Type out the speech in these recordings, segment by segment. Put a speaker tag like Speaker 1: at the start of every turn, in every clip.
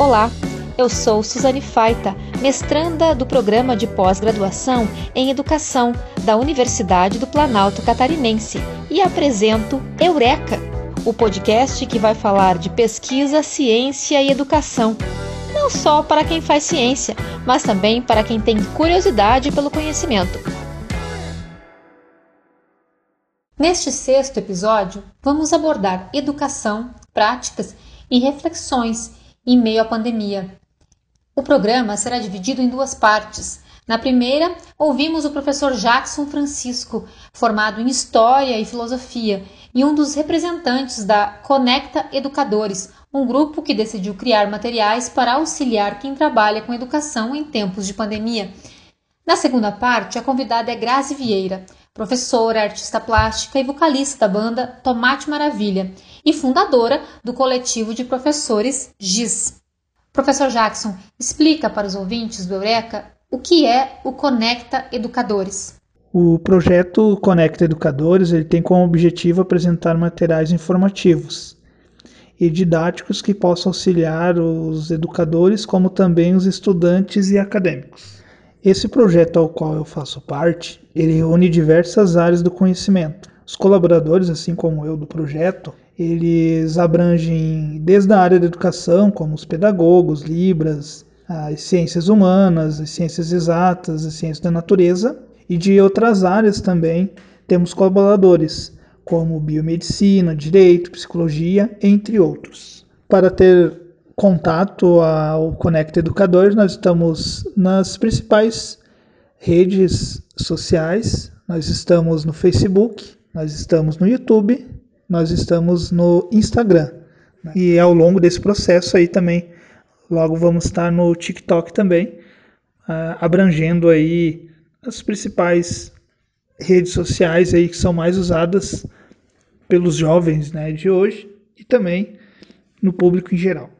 Speaker 1: Olá, eu sou Suzane Faita, mestranda do programa de pós-graduação em Educação da Universidade do Planalto Catarinense e apresento Eureka, o podcast que vai falar de pesquisa, ciência e educação. Não só para quem faz ciência, mas também para quem tem curiosidade pelo conhecimento. Neste sexto episódio, vamos abordar educação, práticas e reflexões em meio à pandemia. O programa será dividido em duas partes. Na primeira, ouvimos o professor Jackson Francisco, formado em História e Filosofia e um dos representantes da Conecta Educadores, um grupo que decidiu criar materiais para auxiliar quem trabalha com educação em tempos de pandemia. Na segunda parte, a convidada é Grazi Vieira, professora, artista plástica e vocalista da banda Tomate Maravilha e fundadora do coletivo de professores GIS. Professor Jackson, explica para os ouvintes do Eureka o que é o Conecta Educadores.
Speaker 2: O projeto Conecta Educadores ele tem como objetivo apresentar materiais informativos e didáticos que possam auxiliar os educadores, como também os estudantes e acadêmicos. Esse projeto ao qual eu faço parte, ele reúne diversas áreas do conhecimento. Os colaboradores, assim como eu do projeto, eles abrangem desde a área da educação, como os pedagogos, libras, as ciências humanas, as ciências exatas, as ciências da natureza, e de outras áreas também temos colaboradores, como biomedicina, direito, psicologia, entre outros. Para ter contato ao Conecta Educadores, nós estamos nas principais redes sociais, nós estamos no Facebook, nós estamos no YouTube, nós estamos no Instagram. E ao longo desse processo aí também, logo vamos estar no TikTok também, uh, abrangendo aí as principais redes sociais aí que são mais usadas pelos jovens né, de hoje e também no público em geral.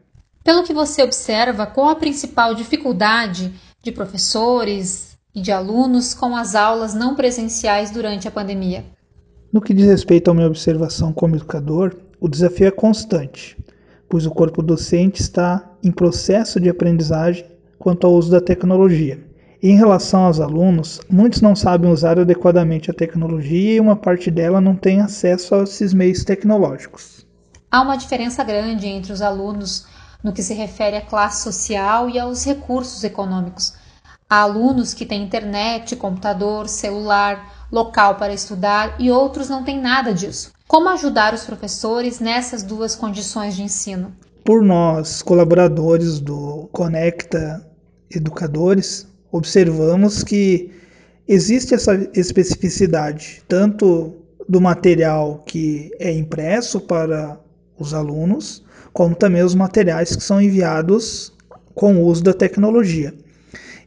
Speaker 1: Pelo que você observa, qual a principal dificuldade de professores e de alunos com as aulas não presenciais durante a pandemia?
Speaker 2: No que diz respeito à minha observação como educador, o desafio é constante, pois o corpo docente está em processo de aprendizagem quanto ao uso da tecnologia. Em relação aos alunos, muitos não sabem usar adequadamente a tecnologia e uma parte dela não tem acesso a esses meios tecnológicos.
Speaker 1: Há uma diferença grande entre os alunos no que se refere à classe social e aos recursos econômicos. Há alunos que têm internet, computador, celular, local para estudar e outros não têm nada disso. Como ajudar os professores nessas duas condições de ensino?
Speaker 2: Por nós, colaboradores do Conecta Educadores, observamos que existe essa especificidade tanto do material que é impresso para os alunos, como também os materiais que são enviados com o uso da tecnologia.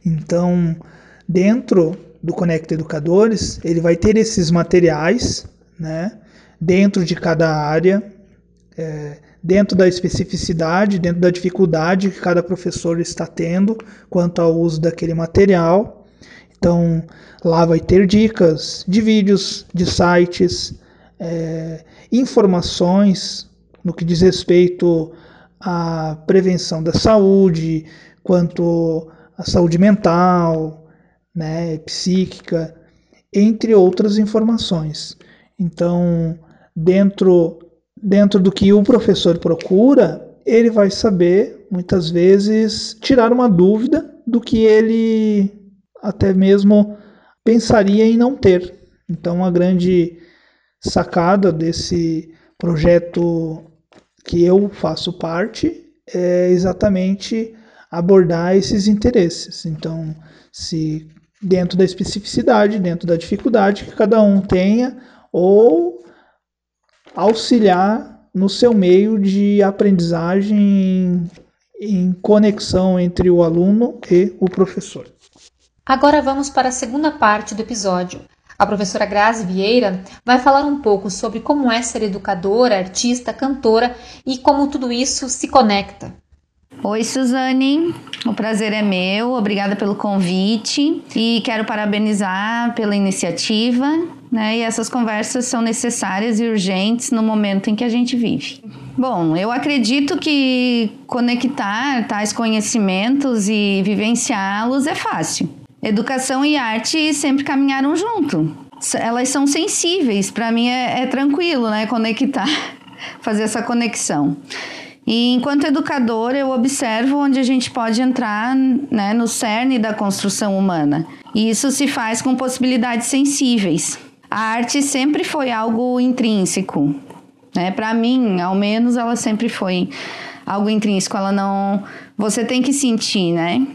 Speaker 2: Então, dentro do Conecta Educadores, ele vai ter esses materiais, né, dentro de cada área, é, dentro da especificidade, dentro da dificuldade que cada professor está tendo quanto ao uso daquele material. Então, lá vai ter dicas de vídeos, de sites, é, informações no que diz respeito à prevenção da saúde, quanto à saúde mental, né, psíquica, entre outras informações. Então, dentro dentro do que o professor procura, ele vai saber muitas vezes tirar uma dúvida do que ele até mesmo pensaria em não ter. Então, a grande sacada desse projeto que eu faço parte é exatamente abordar esses interesses. Então, se dentro da especificidade, dentro da dificuldade que cada um tenha, ou auxiliar no seu meio de aprendizagem em conexão entre o aluno e o professor.
Speaker 1: Agora vamos para a segunda parte do episódio. A professora Grazi Vieira vai falar um pouco sobre como é ser educadora, artista, cantora e como tudo isso se conecta.
Speaker 3: Oi, Suzane. O prazer é meu. Obrigada pelo convite e quero parabenizar pela iniciativa. Né? E essas conversas são necessárias e urgentes no momento em que a gente vive. Bom, eu acredito que conectar tais conhecimentos e vivenciá-los é fácil. Educação e arte sempre caminharam junto. Elas são sensíveis, para mim é, é tranquilo, né? Conectar, fazer essa conexão. E enquanto educador, eu observo onde a gente pode entrar né, no cerne da construção humana. E isso se faz com possibilidades sensíveis. A arte sempre foi algo intrínseco. Né? Para mim, ao menos, ela sempre foi algo intrínseco. Ela não. Você tem que sentir, né?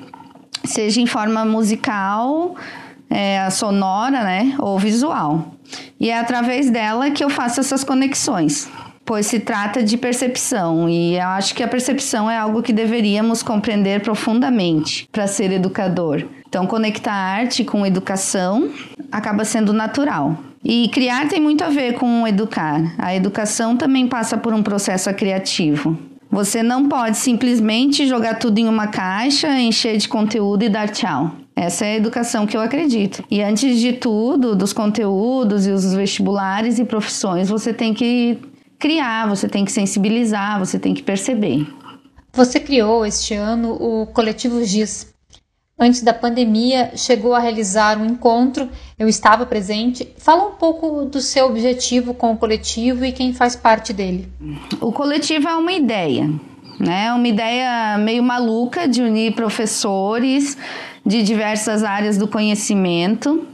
Speaker 3: Seja em forma musical, é, sonora, né? Ou visual. E é através dela que eu faço essas conexões pois se trata de percepção e eu acho que a percepção é algo que deveríamos compreender profundamente para ser educador. Então, conectar arte com educação acaba sendo natural. E criar tem muito a ver com educar. A educação também passa por um processo criativo. Você não pode simplesmente jogar tudo em uma caixa, encher de conteúdo e dar tchau. Essa é a educação que eu acredito. E antes de tudo, dos conteúdos e os vestibulares e profissões, você tem que criar, você tem que sensibilizar, você tem que perceber.
Speaker 1: Você criou este ano o Coletivo GIS. Antes da pandemia, chegou a realizar um encontro, eu estava presente. Fala um pouco do seu objetivo com o coletivo e quem faz parte dele.
Speaker 3: O coletivo é uma ideia, né? Uma ideia meio maluca de unir professores de diversas áreas do conhecimento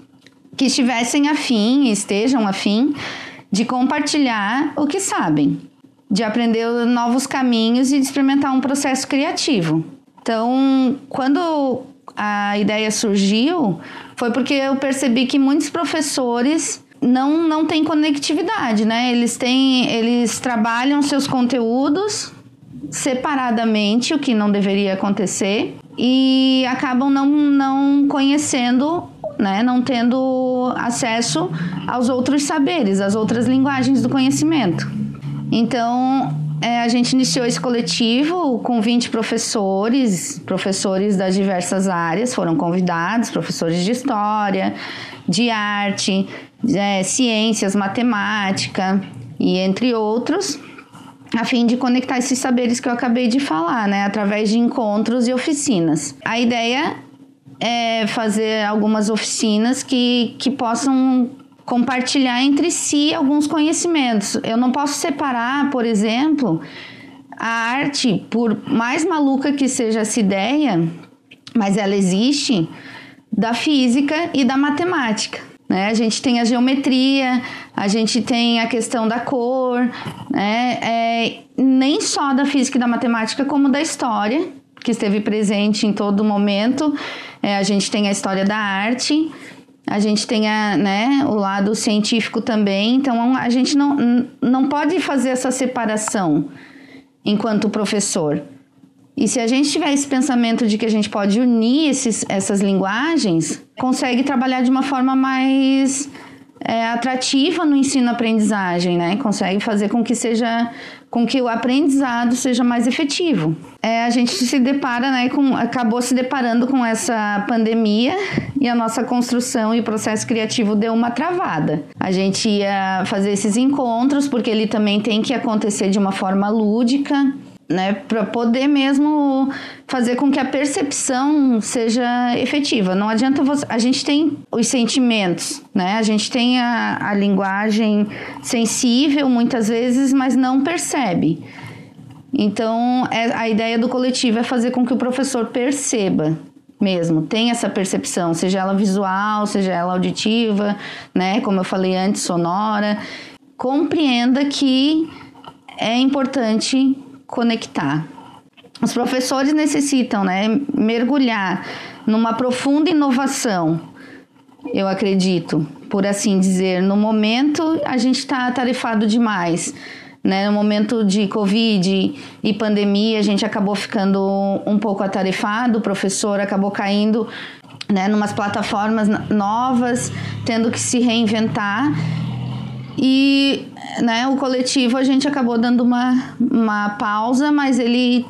Speaker 3: que estivessem afim, estejam afim de compartilhar o que sabem, de aprender novos caminhos e de experimentar um processo criativo. Então, quando a ideia surgiu, foi porque eu percebi que muitos professores não, não têm conectividade, né? Eles têm, eles trabalham seus conteúdos separadamente, o que não deveria acontecer, e acabam não, não conhecendo né, não tendo acesso aos outros saberes, às outras linguagens do conhecimento. Então, é, a gente iniciou esse coletivo com 20 professores, professores das diversas áreas foram convidados, professores de história, de arte, é, ciências, matemática e entre outros, a fim de conectar esses saberes que eu acabei de falar, né, através de encontros e oficinas. A ideia é, fazer algumas oficinas que, que possam compartilhar entre si alguns conhecimentos. Eu não posso separar, por exemplo, a arte, por mais maluca que seja essa ideia, mas ela existe, da física e da matemática. Né? A gente tem a geometria, a gente tem a questão da cor, né? É, nem só da física e da matemática, como da história, que esteve presente em todo momento é, a gente tem a história da arte, a gente tem a, né, o lado científico também, então a gente não, não pode fazer essa separação enquanto professor. E se a gente tiver esse pensamento de que a gente pode unir esses, essas linguagens, consegue trabalhar de uma forma mais é, atrativa no ensino-aprendizagem, né? Consegue fazer com que seja com que o aprendizado seja mais efetivo. É, a gente se depara, né, com, acabou se deparando com essa pandemia e a nossa construção e o processo criativo deu uma travada. A gente ia fazer esses encontros porque ele também tem que acontecer de uma forma lúdica né, para poder mesmo fazer com que a percepção seja efetiva. Não adianta você, a gente tem os sentimentos, né? A gente tem a, a linguagem sensível muitas vezes, mas não percebe. Então, é, a ideia do coletivo é fazer com que o professor perceba mesmo, tenha essa percepção, seja ela visual, seja ela auditiva, né, como eu falei antes, sonora, compreenda que é importante conectar. Os professores necessitam né, mergulhar numa profunda inovação, eu acredito, por assim dizer. No momento, a gente está atarefado demais. Né? No momento de Covid e pandemia, a gente acabou ficando um pouco atarefado, o professor acabou caindo né, numas plataformas novas, tendo que se reinventar. E né, o coletivo a gente acabou dando uma, uma pausa, mas ele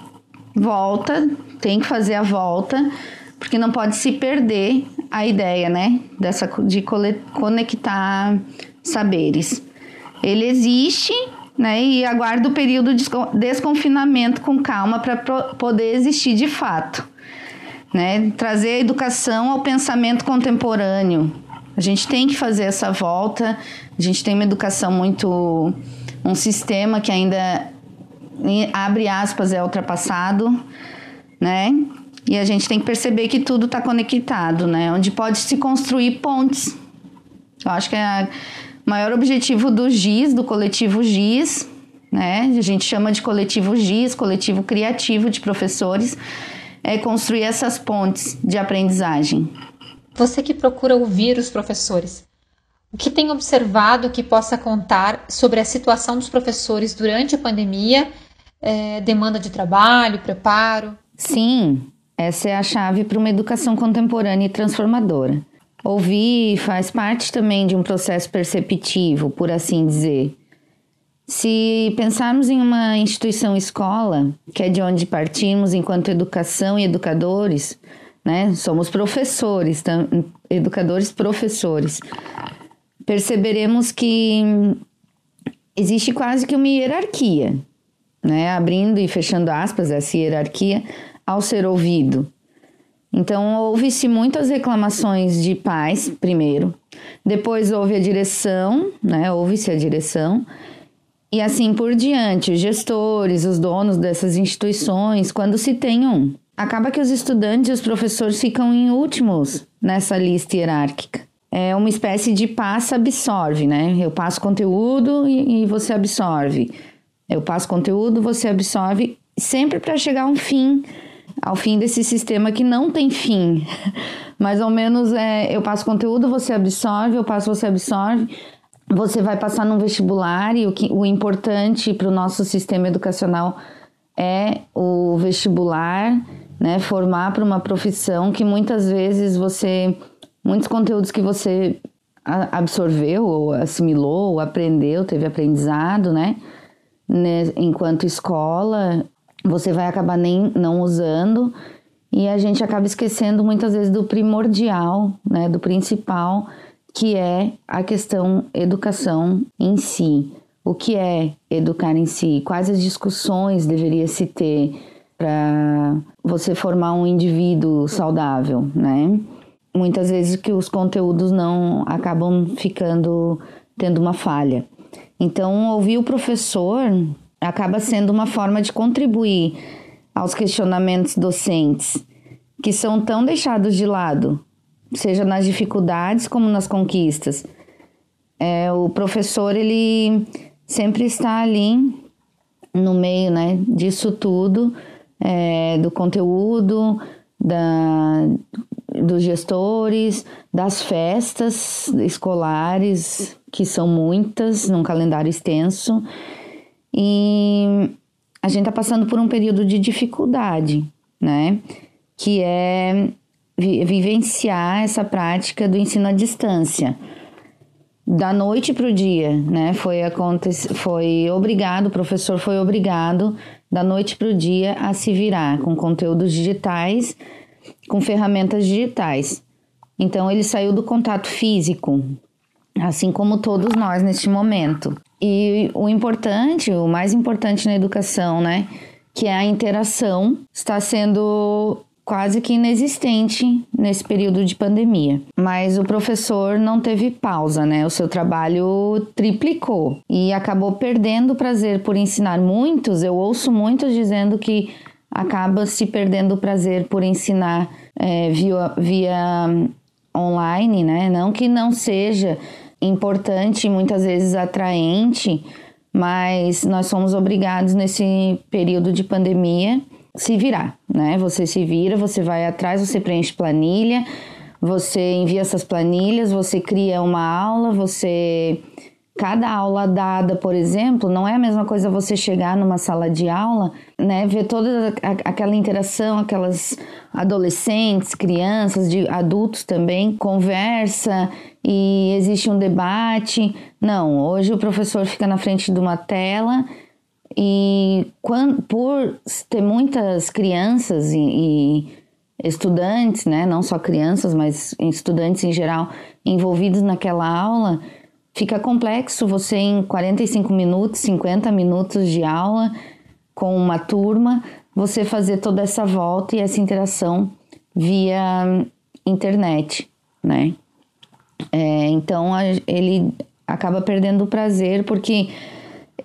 Speaker 3: volta, tem que fazer a volta, porque não pode se perder a ideia, né, dessa de conectar saberes. Ele existe, né, e aguarda o período de desconfinamento com calma para poder existir de fato, né? Trazer a educação ao pensamento contemporâneo. A gente tem que fazer essa volta. A gente tem uma educação muito um sistema que ainda abre aspas é ultrapassado, né? E a gente tem que perceber que tudo está conectado, né? Onde pode se construir pontes. Eu acho que é o maior objetivo do GIS, do coletivo GIS, né? A gente chama de coletivo GIS, coletivo criativo de professores, é construir essas pontes de aprendizagem.
Speaker 1: Você que procura ouvir os professores, o que tem observado que possa contar sobre a situação dos professores durante a pandemia, é, demanda de trabalho, preparo?
Speaker 3: Sim, essa é a chave para uma educação contemporânea e transformadora. Ouvir faz parte também de um processo perceptivo, por assim dizer. Se pensarmos em uma instituição escola, que é de onde partimos enquanto educação e educadores, né? Somos professores, educadores professores. Perceberemos que existe quase que uma hierarquia, né? Abrindo e fechando aspas essa hierarquia ao ser ouvido. Então, houve-se muitas reclamações de pais, primeiro. Depois houve a direção, né? Houve-se a direção. E assim por diante, os gestores, os donos dessas instituições, quando se tem um. Acaba que os estudantes e os professores ficam em últimos nessa lista hierárquica. É uma espécie de passa-absorve, né? Eu passo conteúdo e, e você absorve. Eu passo conteúdo, você absorve, sempre para chegar a um fim ao fim desse sistema que não tem fim. Mais ou menos é, eu passo conteúdo, você absorve, eu passo, você absorve. Você vai passar num vestibular e o, que, o importante para o nosso sistema educacional é o vestibular, né? Formar para uma profissão que muitas vezes você, muitos conteúdos que você absorveu, ou assimilou, ou aprendeu, teve aprendizado, né? né? Enquanto escola, você vai acabar nem não usando e a gente acaba esquecendo muitas vezes do primordial, né, do principal, que é a questão educação em si. O que é educar em si? Quais as discussões deveria se ter para você formar um indivíduo saudável, né? Muitas vezes que os conteúdos não acabam ficando tendo uma falha. Então, ouvir o professor acaba sendo uma forma de contribuir aos questionamentos docentes, que são tão deixados de lado, seja nas dificuldades como nas conquistas. É, o professor ele sempre está ali no meio né, disso tudo, é, do conteúdo, da, dos gestores, das festas escolares, que são muitas, num calendário extenso. E a gente está passando por um período de dificuldade, né? Que é vivenciar essa prática do ensino à distância. Da noite para o dia, né? Foi, foi obrigado, o professor foi obrigado, da noite para o dia, a se virar com conteúdos digitais, com ferramentas digitais. Então, ele saiu do contato físico, assim como todos nós neste momento. E o importante, o mais importante na educação, né, que é a interação, está sendo quase que inexistente nesse período de pandemia. Mas o professor não teve pausa, né? O seu trabalho triplicou e acabou perdendo o prazer por ensinar. Muitos, eu ouço muitos dizendo que acaba se perdendo o prazer por ensinar é, via, via online, né? Não que não seja importante, muitas vezes atraente, mas nós somos obrigados nesse período de pandemia se virar, né? Você se vira, você vai atrás, você preenche planilha, você envia essas planilhas, você cria uma aula, você cada aula dada, por exemplo, não é a mesma coisa você chegar numa sala de aula, né, ver toda aquela interação, aquelas adolescentes, crianças, de adultos também, conversa e existe um debate. Não, hoje o professor fica na frente de uma tela E quando, por ter muitas crianças e, e estudantes, né, não só crianças, mas estudantes em geral, envolvidos naquela aula, fica complexo você em 45 minutos, 50 minutos de aula com uma turma, você fazer toda essa volta e essa interação via internet, né? É, então ele acaba perdendo o prazer porque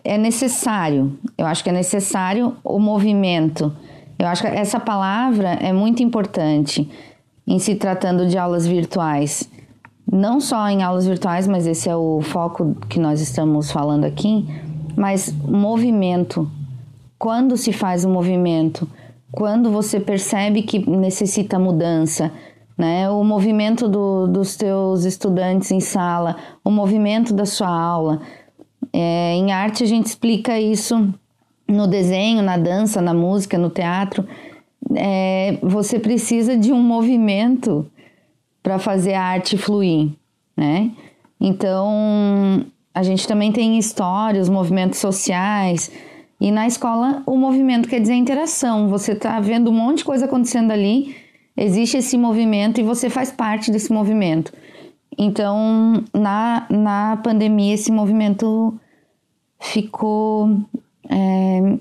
Speaker 3: é necessário. Eu acho que é necessário o movimento. Eu acho que essa palavra é muito importante em se tratando de aulas virtuais. Não só em aulas virtuais, mas esse é o foco que nós estamos falando aqui, mas movimento. Quando se faz o um movimento, quando você percebe que necessita mudança, né? O movimento do, dos teus estudantes em sala, o movimento da sua aula. É, em arte a gente explica isso no desenho, na dança, na música, no teatro. É, você precisa de um movimento para fazer a arte fluir, né? Então a gente também tem histórias, movimentos sociais. E na escola o movimento quer dizer interação. Você está vendo um monte de coisa acontecendo ali existe esse movimento e você faz parte desse movimento. Então, na, na pandemia, esse movimento ficou é,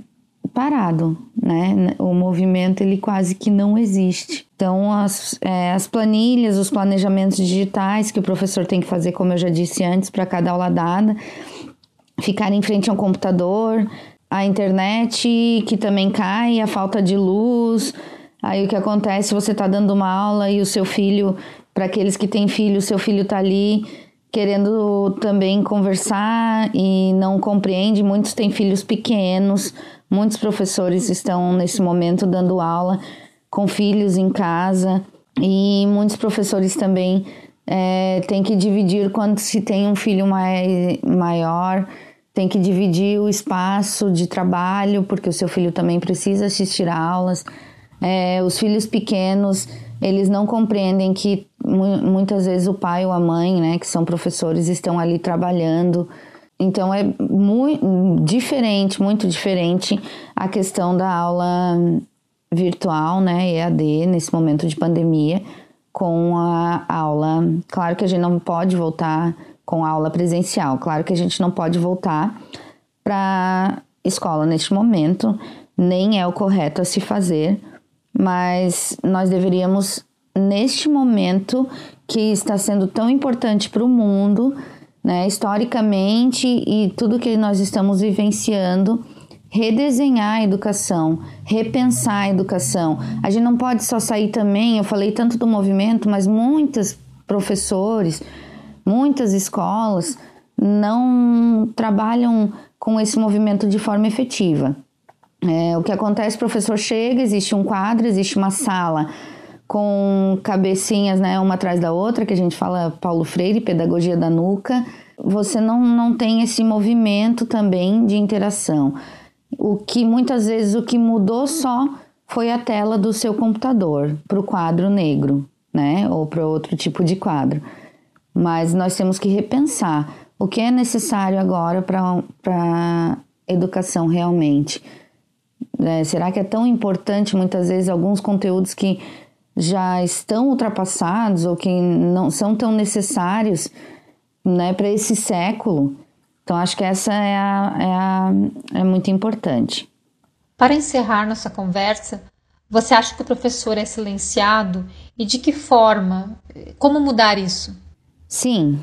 Speaker 3: parado, né? O movimento, ele quase que não existe. Então, as, é, as planilhas, os planejamentos digitais que o professor tem que fazer, como eu já disse antes, para cada aula dada, ficar em frente a um computador, a internet que também cai, a falta de luz, Aí o que acontece, você está dando uma aula e o seu filho, para aqueles que têm filho, seu filho está ali querendo também conversar e não compreende. Muitos têm filhos pequenos, muitos professores estão nesse momento dando aula com filhos em casa e muitos professores também é, têm que dividir quando se tem um filho mai, maior, tem que dividir o espaço de trabalho, porque o seu filho também precisa assistir aulas. É, os filhos pequenos, eles não compreendem que muitas vezes o pai ou a mãe, né, que são professores, estão ali trabalhando. Então é muito diferente, muito diferente a questão da aula virtual, né, EAD, nesse momento de pandemia, com a aula. Claro que a gente não pode voltar com a aula presencial, claro que a gente não pode voltar para escola neste momento, nem é o correto a se fazer, mas nós deveríamos, neste momento que está sendo tão importante para o mundo, né, historicamente e tudo que nós estamos vivenciando, redesenhar a educação, repensar a educação. A gente não pode só sair também, eu falei tanto do movimento, mas muitos professores, muitas escolas não trabalham com esse movimento de forma efetiva. É, o que acontece, o professor chega, existe um quadro, existe uma sala com cabecinhas, né, uma atrás da outra, que a gente fala Paulo Freire, pedagogia da nuca. Você não, não tem esse movimento também de interação. O que muitas vezes o que mudou só foi a tela do seu computador para o quadro negro, né, ou para outro tipo de quadro. Mas nós temos que repensar o que é necessário agora para educação realmente. É, será que é tão importante muitas vezes alguns conteúdos que já estão ultrapassados ou que não são tão necessários né, para esse século? Então, acho que essa é, a, é, a, é muito importante.
Speaker 1: Para encerrar nossa conversa, você acha que o professor é silenciado e de que forma? Como mudar isso?
Speaker 3: Sim,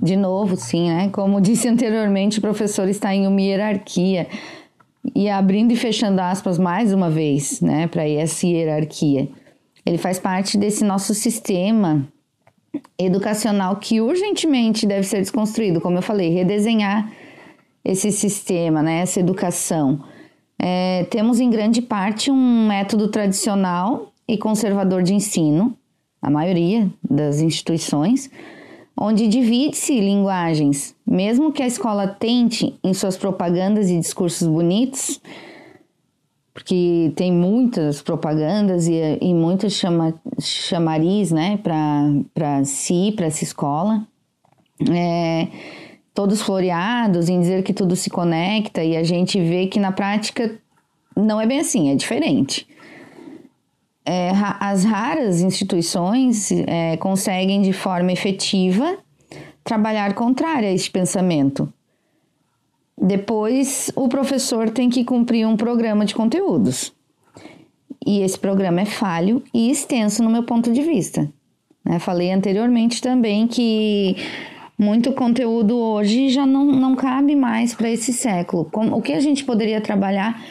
Speaker 3: de novo, sim, né? Como disse anteriormente, o professor está em uma hierarquia e abrindo e fechando aspas mais uma vez, né, para essa hierarquia. Ele faz parte desse nosso sistema educacional que urgentemente deve ser desconstruído, como eu falei, redesenhar esse sistema, né, essa educação. É, temos em grande parte um método tradicional e conservador de ensino, a maioria das instituições, onde divide-se linguagens, mesmo que a escola tente em suas propagandas e discursos bonitos, porque tem muitas propagandas e, e muitas chama, chamariz né, para si, para essa escola. É, todos floreados, em dizer que tudo se conecta e a gente vê que na prática não é bem assim, é diferente. É, as raras instituições é, conseguem de forma efetiva trabalhar contrária a este pensamento. Depois, o professor tem que cumprir um programa de conteúdos. E esse programa é falho e extenso no meu ponto de vista. Né? Falei anteriormente também que muito conteúdo hoje já não, não cabe mais para esse século. Como, o que a gente poderia trabalhar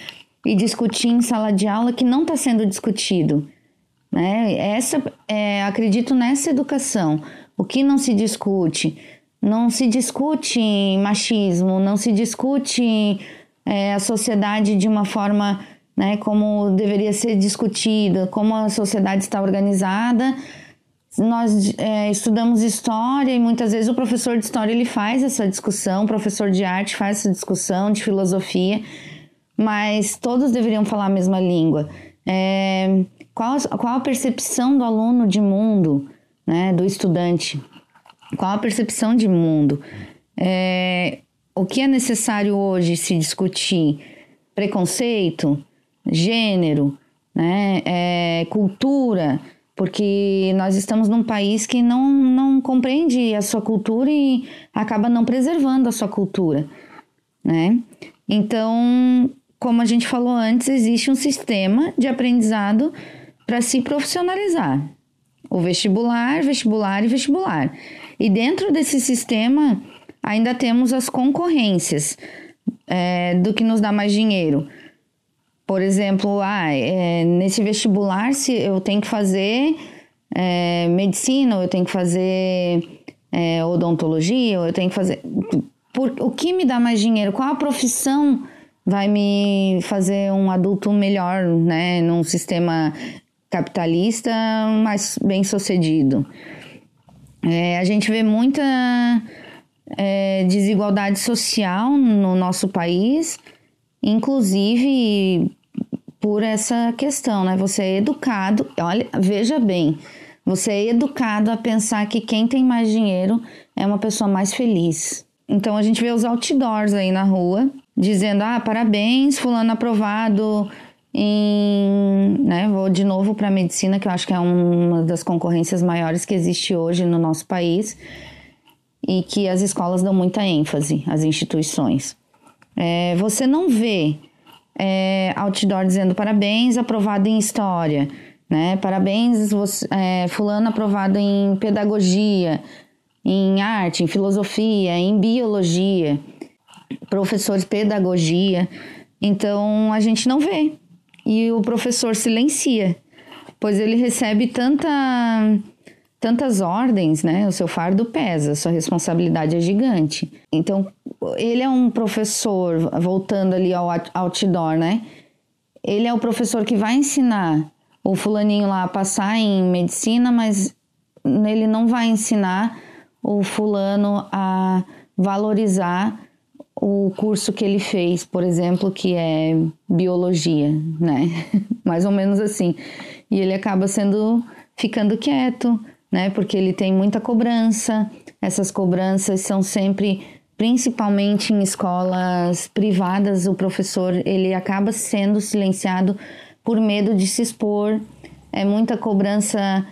Speaker 3: e discutir em sala de aula que não está sendo discutido? Né? Essa, é, acredito nessa educação. O que não se discute? Não se discute machismo, não se discute é, a sociedade de uma forma né, como deveria ser discutida, como a sociedade está organizada. Nós é, estudamos história e muitas vezes o professor de história ele faz essa discussão, o professor de arte faz essa discussão, de filosofia, mas todos deveriam falar a mesma língua. É, qual, qual a percepção do aluno de mundo, né, do estudante? Qual a percepção de mundo? É, o que é necessário hoje se discutir? Preconceito? gênero, né, é, cultura, porque nós estamos num país que não, não compreende a sua cultura e acaba não preservando a sua cultura, né? Então, como a gente falou antes, existe um sistema de aprendizado para se profissionalizar. O vestibular, vestibular e vestibular. E dentro desse sistema ainda temos as concorrências é, do que nos dá mais dinheiro. Por exemplo, ah, é, nesse vestibular se eu tenho que fazer é, medicina, ou eu tenho que fazer é, odontologia, ou eu tenho que fazer. Por, o que me dá mais dinheiro? Qual a profissão vai me fazer um adulto melhor, né? Num sistema capitalista mais bem sucedido. É, a gente vê muita é, desigualdade social no nosso país inclusive por essa questão, né? Você é educado, olha, veja bem, você é educado a pensar que quem tem mais dinheiro é uma pessoa mais feliz. Então a gente vê os outdoors aí na rua dizendo: "Ah, parabéns, fulano aprovado em, né, vou de novo para a medicina, que eu acho que é uma das concorrências maiores que existe hoje no nosso país e que as escolas dão muita ênfase, as instituições. É, você não vê é, outdoor dizendo parabéns, aprovado em história, né? Parabéns, você, é, fulano aprovado em pedagogia, em arte, em filosofia, em biologia, professor de pedagogia. Então a gente não vê. E o professor silencia, pois ele recebe tanta tantas ordens, né? O seu fardo pesa, sua responsabilidade é gigante. Então, ele é um professor, voltando ali ao outdoor, né? Ele é o professor que vai ensinar o fulaninho lá a passar em medicina, mas ele não vai ensinar o fulano a valorizar o curso que ele fez, por exemplo, que é biologia, né? Mais ou menos assim. E ele acaba sendo ficando quieto, né? Porque ele tem muita cobrança. Essas cobranças são sempre principalmente em escolas privadas, o professor ele acaba sendo silenciado por medo de se expor. É muita cobrança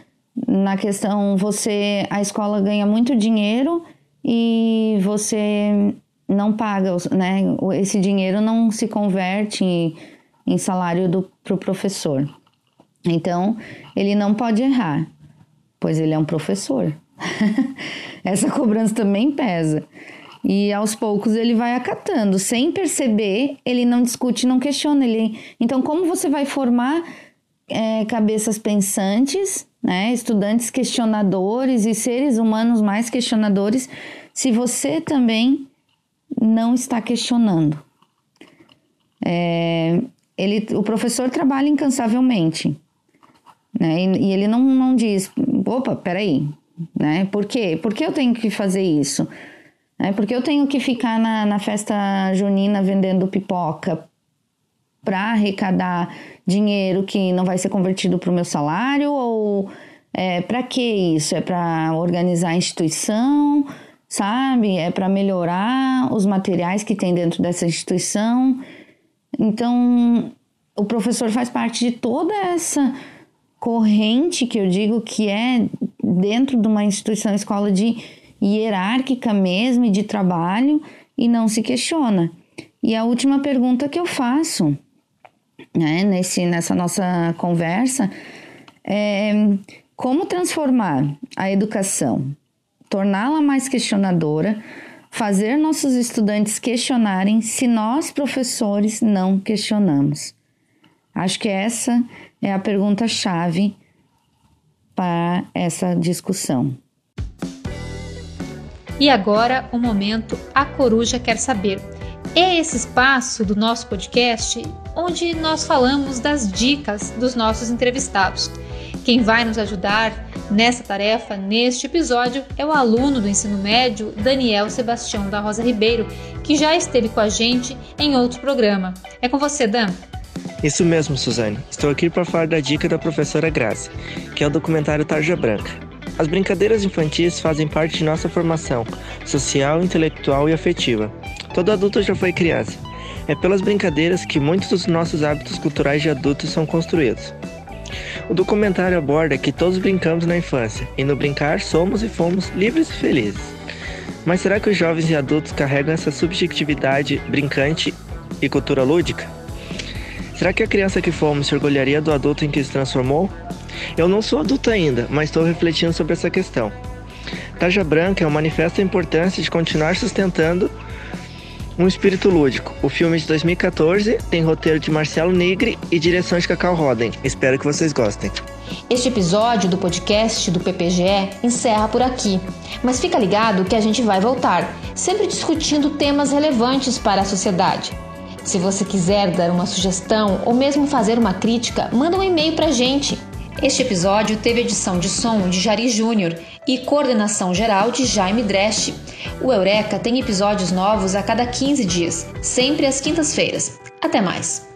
Speaker 3: na questão você a escola ganha muito dinheiro e você não paga, né? Esse dinheiro não se converte em, em salário do pro professor. Então, ele não pode errar pois ele é um professor. Essa cobrança também pesa. E aos poucos ele vai acatando, sem perceber, ele não discute, não questiona. Ele... Então, como você vai formar é, cabeças pensantes, né, estudantes questionadores e seres humanos mais questionadores, se você também não está questionando? É, ele, o professor trabalha incansavelmente, né, e, e ele não, não diz, opa, peraí, né? Por quê? Por que eu tenho que fazer isso? É, porque eu tenho que ficar na, na festa junina vendendo pipoca para arrecadar dinheiro que não vai ser convertido para o meu salário? Ou é, para que isso? É para organizar a instituição? Sabe? É para melhorar os materiais que tem dentro dessa instituição. Então, o professor faz parte de toda essa corrente que eu digo que é dentro de uma instituição escola de hierárquica mesmo e de trabalho e não se questiona. E a última pergunta que eu faço né, nesse, nessa nossa conversa é como transformar a educação, torná-la mais questionadora, fazer nossos estudantes questionarem se nós, professores, não questionamos. Acho que essa é a pergunta-chave para essa discussão.
Speaker 1: E agora o momento A Coruja Quer Saber. É esse espaço do nosso podcast onde nós falamos das dicas dos nossos entrevistados. Quem vai nos ajudar nessa tarefa, neste episódio, é o aluno do ensino médio Daniel Sebastião da Rosa Ribeiro, que já esteve com a gente em outro programa. É com você, Dan.
Speaker 4: Isso mesmo, Suzane. Estou aqui para falar da dica da professora Grazi, que é o documentário Tarja Branca. As brincadeiras infantis fazem parte de nossa formação social, intelectual e afetiva. Todo adulto já foi criança. É pelas brincadeiras que muitos dos nossos hábitos culturais de adultos são construídos. O documentário aborda que todos brincamos na infância, e no brincar somos e fomos livres e felizes. Mas será que os jovens e adultos carregam essa subjetividade brincante e cultura lúdica? Será que a criança que fomos se orgulharia do adulto em que se transformou? Eu não sou adulto ainda, mas estou refletindo sobre essa questão. Tarja Branca é um manifesto da importância de continuar sustentando um espírito lúdico. O filme de 2014 tem roteiro de Marcelo Nigri e direção de Cacau Roden. Espero que vocês gostem.
Speaker 1: Este episódio do podcast do PPGE encerra por aqui, mas fica ligado que a gente vai voltar, sempre discutindo temas relevantes para a sociedade. Se você quiser dar uma sugestão ou mesmo fazer uma crítica, manda um e-mail para a gente. Este episódio teve edição de som de Jari Júnior e coordenação geral de Jaime Dresch. O Eureka tem episódios novos a cada 15 dias, sempre às quintas-feiras. Até mais!